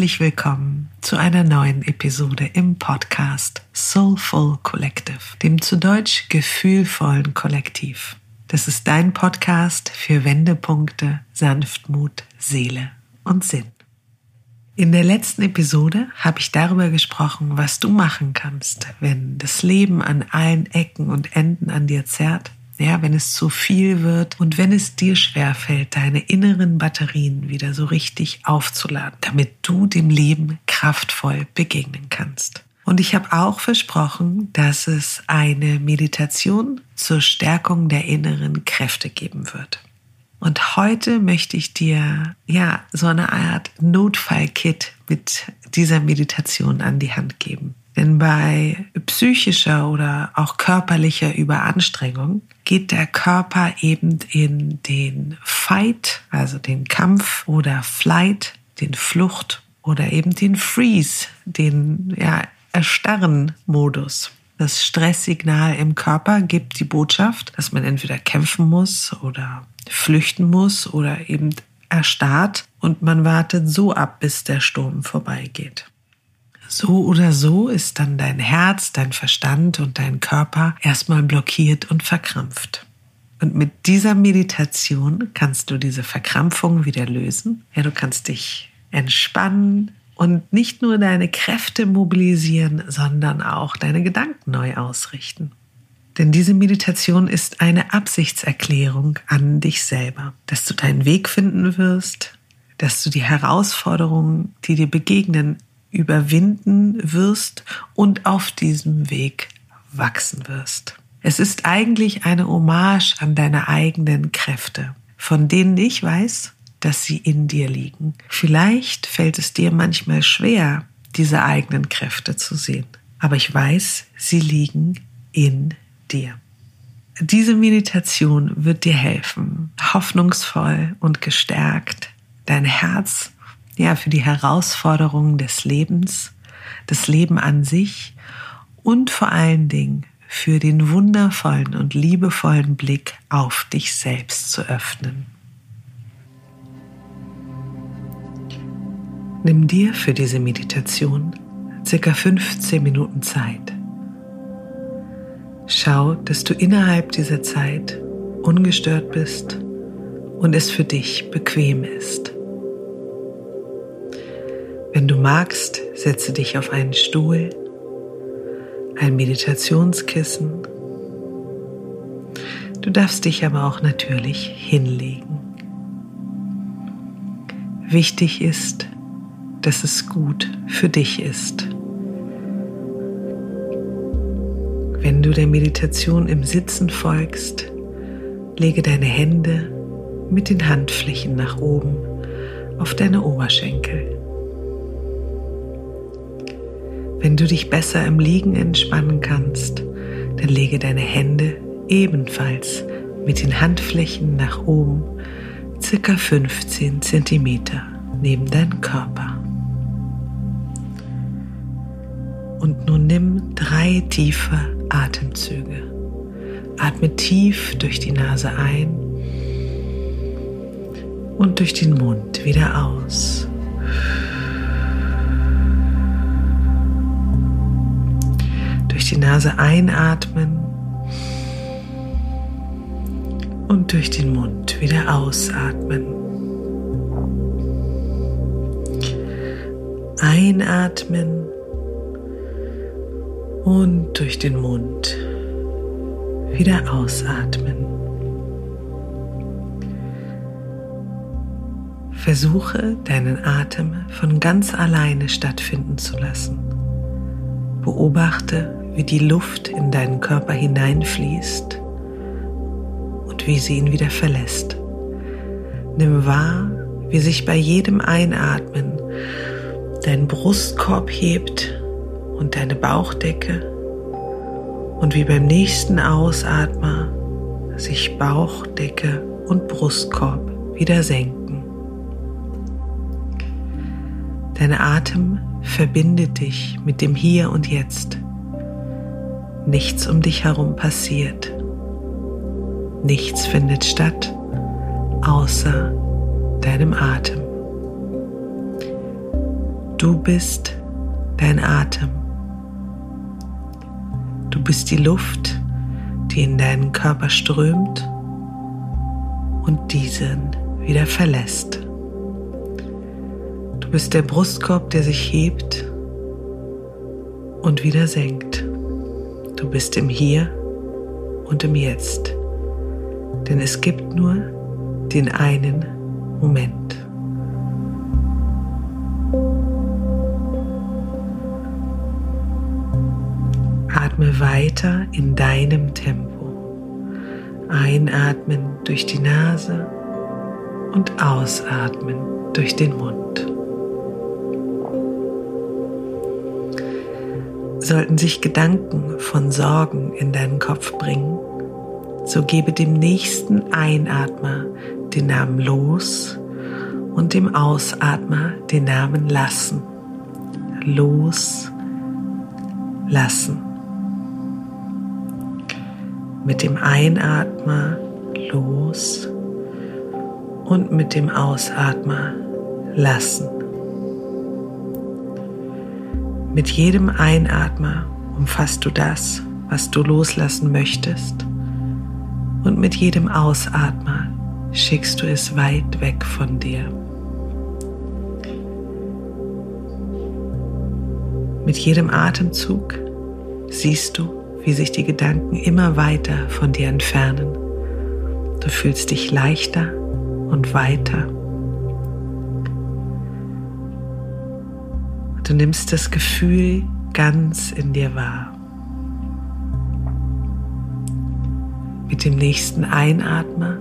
herzlich willkommen zu einer neuen Episode im Podcast Soulful Collective, dem zu Deutsch gefühlvollen Kollektiv. Das ist dein Podcast für Wendepunkte, Sanftmut, Seele und Sinn. In der letzten Episode habe ich darüber gesprochen, was du machen kannst, wenn das Leben an allen Ecken und Enden an dir zerrt ja, wenn es zu viel wird und wenn es dir schwerfällt, deine inneren Batterien wieder so richtig aufzuladen, damit du dem Leben kraftvoll begegnen kannst. Und ich habe auch versprochen, dass es eine Meditation zur Stärkung der inneren Kräfte geben wird. Und heute möchte ich dir ja so eine Art Notfallkit mit dieser Meditation an die Hand geben. Denn bei psychischer oder auch körperlicher Überanstrengung geht der Körper eben in den Fight, also den Kampf oder Flight, den Flucht oder eben den Freeze, den ja, Erstarren-Modus. Das Stresssignal im Körper gibt die Botschaft, dass man entweder kämpfen muss oder flüchten muss oder eben erstarrt und man wartet so ab, bis der Sturm vorbeigeht. So oder so ist dann dein Herz, dein Verstand und dein Körper erstmal blockiert und verkrampft. Und mit dieser Meditation kannst du diese Verkrampfung wieder lösen. Ja, du kannst dich entspannen und nicht nur deine Kräfte mobilisieren, sondern auch deine Gedanken neu ausrichten. Denn diese Meditation ist eine Absichtserklärung an dich selber, dass du deinen Weg finden wirst, dass du die Herausforderungen, die dir begegnen, überwinden wirst und auf diesem Weg wachsen wirst. Es ist eigentlich eine Hommage an deine eigenen Kräfte, von denen ich weiß, dass sie in dir liegen. Vielleicht fällt es dir manchmal schwer, diese eigenen Kräfte zu sehen, aber ich weiß, sie liegen in dir. Diese Meditation wird dir helfen, hoffnungsvoll und gestärkt dein Herz ja, für die Herausforderungen des Lebens, das Leben an sich und vor allen Dingen für den wundervollen und liebevollen Blick auf dich selbst zu öffnen. Nimm dir für diese Meditation circa 15 Minuten Zeit. Schau, dass du innerhalb dieser Zeit ungestört bist und es für dich bequem ist. Wenn du magst, setze dich auf einen Stuhl, ein Meditationskissen. Du darfst dich aber auch natürlich hinlegen. Wichtig ist, dass es gut für dich ist. Wenn du der Meditation im Sitzen folgst, lege deine Hände mit den Handflächen nach oben auf deine Oberschenkel. Wenn du dich besser im Liegen entspannen kannst, dann lege deine Hände ebenfalls mit den Handflächen nach oben, circa 15 cm neben deinen Körper. Und nun nimm drei tiefe Atemzüge. Atme tief durch die Nase ein und durch den Mund wieder aus. Nase einatmen und durch den Mund wieder ausatmen. Einatmen und durch den Mund wieder ausatmen. Versuche deinen Atem von ganz alleine stattfinden zu lassen. Beobachte, wie die Luft in deinen Körper hineinfließt und wie sie ihn wieder verlässt. Nimm wahr, wie sich bei jedem Einatmen dein Brustkorb hebt und deine Bauchdecke und wie beim nächsten Ausatmer sich Bauchdecke und Brustkorb wieder senken. Dein Atem verbindet dich mit dem Hier und Jetzt Nichts um dich herum passiert. Nichts findet statt außer deinem Atem. Du bist dein Atem. Du bist die Luft, die in deinen Körper strömt und diesen wieder verlässt. Du bist der Brustkorb, der sich hebt und wieder senkt. Du bist im Hier und im Jetzt. Denn es gibt nur den einen Moment. Atme weiter in deinem Tempo. Einatmen durch die Nase und ausatmen durch den Mund. Sollten sich Gedanken von Sorgen in deinen Kopf bringen, so gebe dem nächsten Einatmer den Namen los und dem Ausatmer den Namen lassen. Los, lassen. Mit dem Einatmer los und mit dem Ausatmer lassen. Mit jedem Einatmer umfasst du das, was du loslassen möchtest und mit jedem Ausatmer schickst du es weit weg von dir. Mit jedem Atemzug siehst du, wie sich die Gedanken immer weiter von dir entfernen. Du fühlst dich leichter und weiter. Du nimmst das Gefühl ganz in dir wahr. Mit dem nächsten Einatmer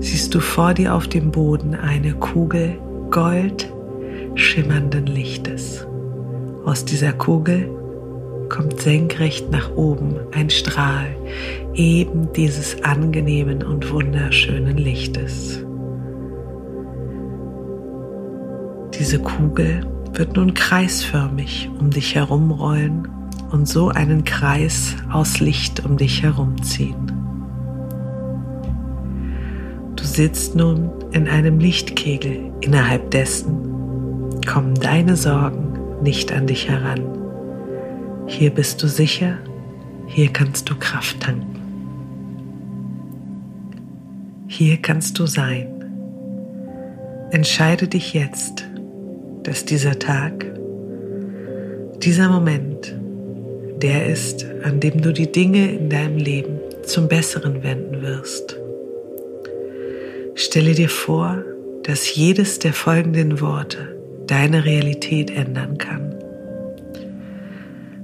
siehst du vor dir auf dem Boden eine Kugel gold schimmernden Lichtes. Aus dieser Kugel kommt senkrecht nach oben ein Strahl eben dieses angenehmen und wunderschönen Lichtes. Diese Kugel wird nun kreisförmig um dich herumrollen und so einen Kreis aus Licht um dich herumziehen. Du sitzt nun in einem Lichtkegel, innerhalb dessen kommen deine Sorgen nicht an dich heran. Hier bist du sicher, hier kannst du Kraft tanken. Hier kannst du sein. Entscheide dich jetzt, dass dieser Tag, dieser Moment, der ist, an dem du die Dinge in deinem Leben zum Besseren wenden wirst. Stelle dir vor, dass jedes der folgenden Worte deine Realität ändern kann.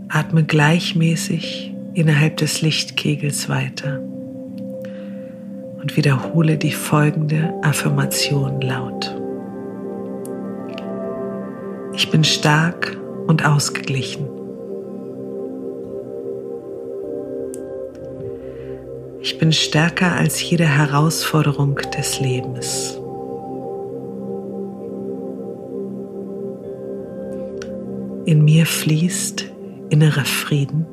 Atme gleichmäßig innerhalb des Lichtkegels weiter und wiederhole die folgende Affirmation laut. Ich bin stark und ausgeglichen. Ich bin stärker als jede Herausforderung des Lebens. In mir fließt innerer Frieden.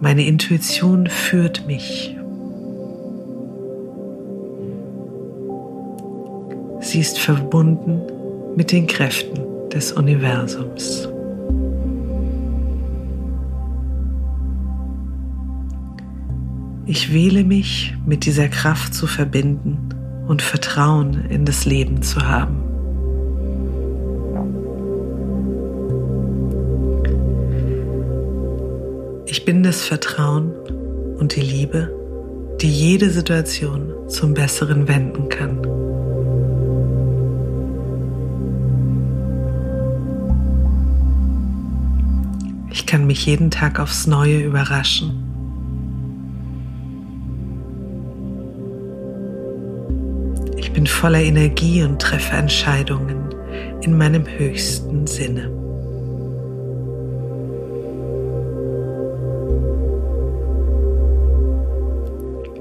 Meine Intuition führt mich. Sie ist verbunden mit den Kräften des Universums. Ich wähle mich mit dieser Kraft zu verbinden und Vertrauen in das Leben zu haben. Ich bin das Vertrauen und die Liebe, die jede Situation zum Besseren wenden kann. Ich kann mich jeden Tag aufs Neue überraschen bin voller Energie und treffe Entscheidungen in meinem höchsten Sinne.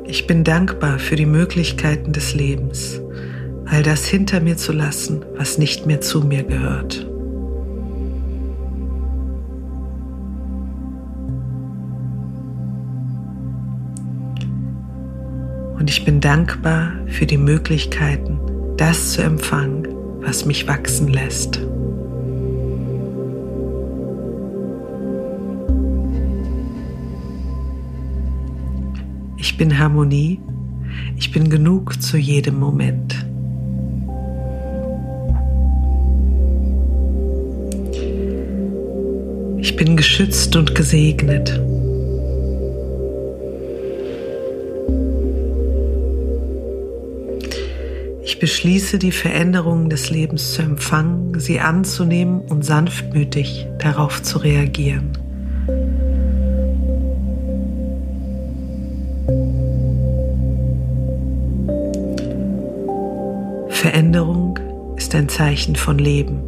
Ich bin dankbar für die Möglichkeiten des Lebens, all das hinter mir zu lassen, was nicht mehr zu mir gehört. Und ich bin dankbar für die Möglichkeiten, das zu empfangen, was mich wachsen lässt. Ich bin Harmonie, ich bin genug zu jedem Moment. Ich bin geschützt und gesegnet. Ich beschließe, die Veränderungen des Lebens zu empfangen, sie anzunehmen und sanftmütig darauf zu reagieren. Veränderung ist ein Zeichen von Leben.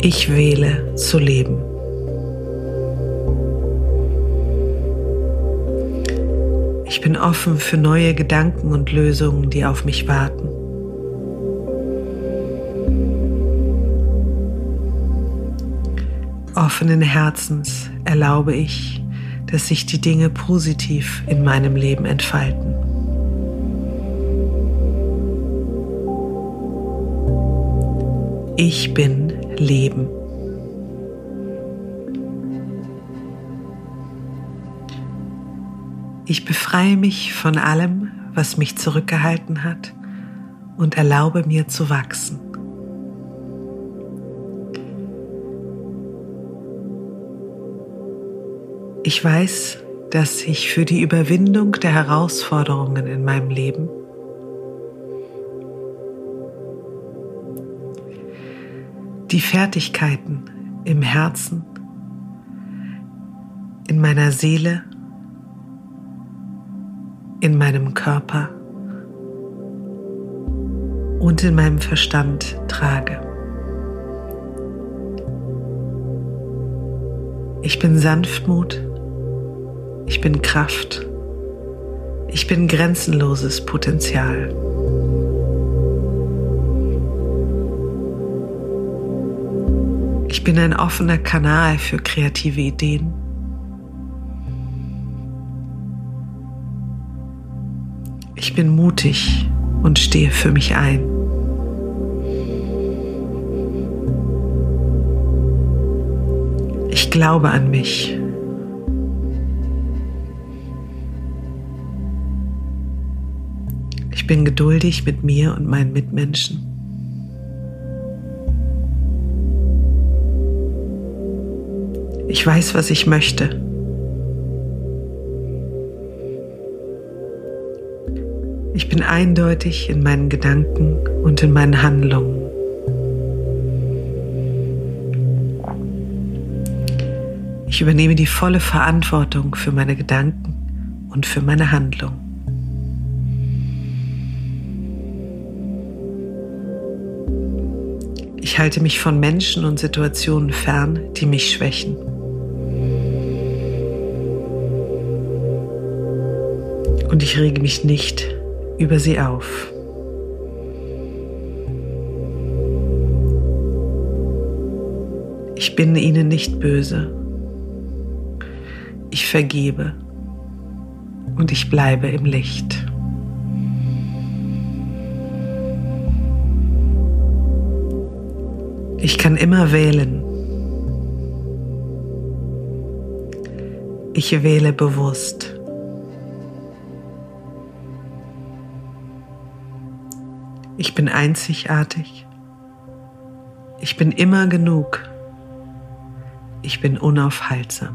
Ich wähle zu leben. Bin offen für neue Gedanken und Lösungen, die auf mich warten. Offenen Herzens erlaube ich, dass sich die Dinge positiv in meinem Leben entfalten. Ich bin Leben. Ich befreie mich von allem, was mich zurückgehalten hat und erlaube mir zu wachsen. Ich weiß, dass ich für die Überwindung der Herausforderungen in meinem Leben die Fertigkeiten im Herzen, in meiner Seele, in meinem Körper und in meinem Verstand trage. Ich bin Sanftmut, ich bin Kraft, ich bin grenzenloses Potenzial. Ich bin ein offener Kanal für kreative Ideen. Ich bin mutig und stehe für mich ein. Ich glaube an mich. Ich bin geduldig mit mir und meinen Mitmenschen. Ich weiß, was ich möchte. Ich bin eindeutig in meinen Gedanken und in meinen Handlungen. Ich übernehme die volle Verantwortung für meine Gedanken und für meine Handlung. Ich halte mich von Menschen und Situationen fern, die mich schwächen. und ich rege mich nicht über sie auf. Ich bin ihnen nicht böse. Ich vergebe und ich bleibe im Licht. Ich kann immer wählen. Ich wähle bewusst. Ich bin einzigartig. Ich bin immer genug. Ich bin unaufhaltsam.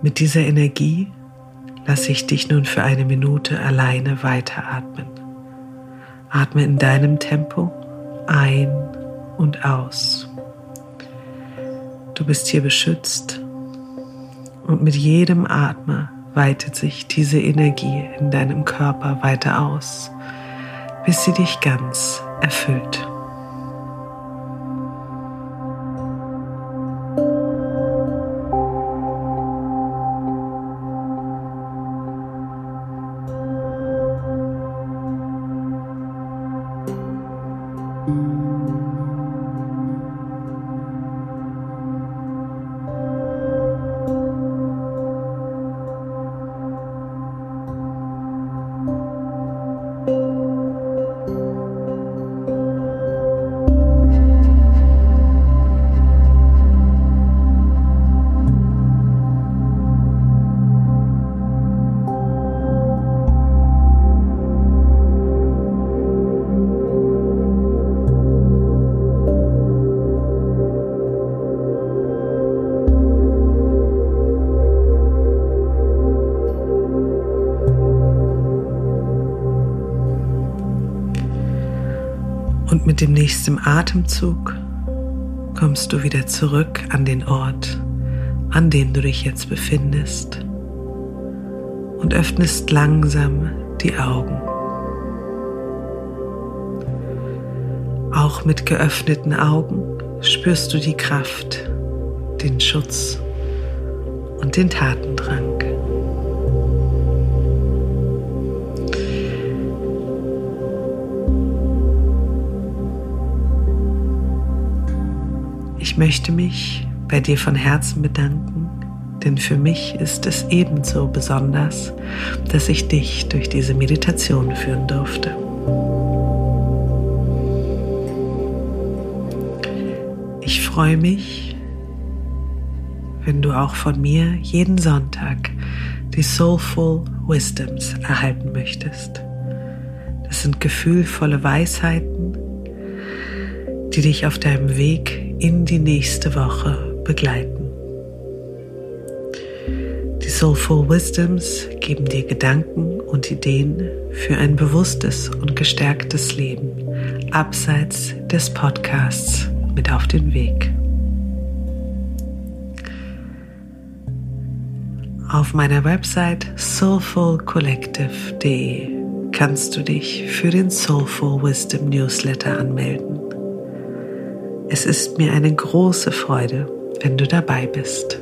Mit dieser Energie lasse ich dich nun für eine Minute alleine weiteratmen. Atme in deinem Tempo ein und aus. Du bist hier beschützt und mit jedem Atmer weitet sich diese Energie in deinem Körper weiter aus, bis sie dich ganz erfüllt. Mit dem nächsten Atemzug kommst du wieder zurück an den Ort, an dem du dich jetzt befindest und öffnest langsam die Augen. Auch mit geöffneten Augen spürst du die Kraft, den Schutz und den Tatendrang. Ich möchte mich bei dir von Herzen bedanken, denn für mich ist es ebenso besonders, dass ich dich durch diese Meditation führen durfte. Ich freue mich, wenn du auch von mir jeden Sonntag die Soulful Wisdoms erhalten möchtest. Das sind gefühlvolle Weisheiten, die dich auf deinem Weg in die nächste Woche begleiten. Die Soulful Wisdoms geben dir Gedanken und Ideen für ein bewusstes und gestärktes Leben abseits des Podcasts mit auf den Weg. Auf meiner Website soulfulcollective.de kannst du dich für den Soulful Wisdom Newsletter anmelden. Es ist mir eine große Freude, wenn du dabei bist.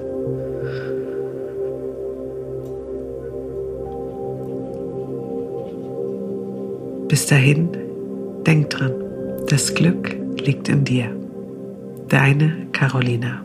Bis dahin, denk dran, das Glück liegt in dir. Deine Carolina.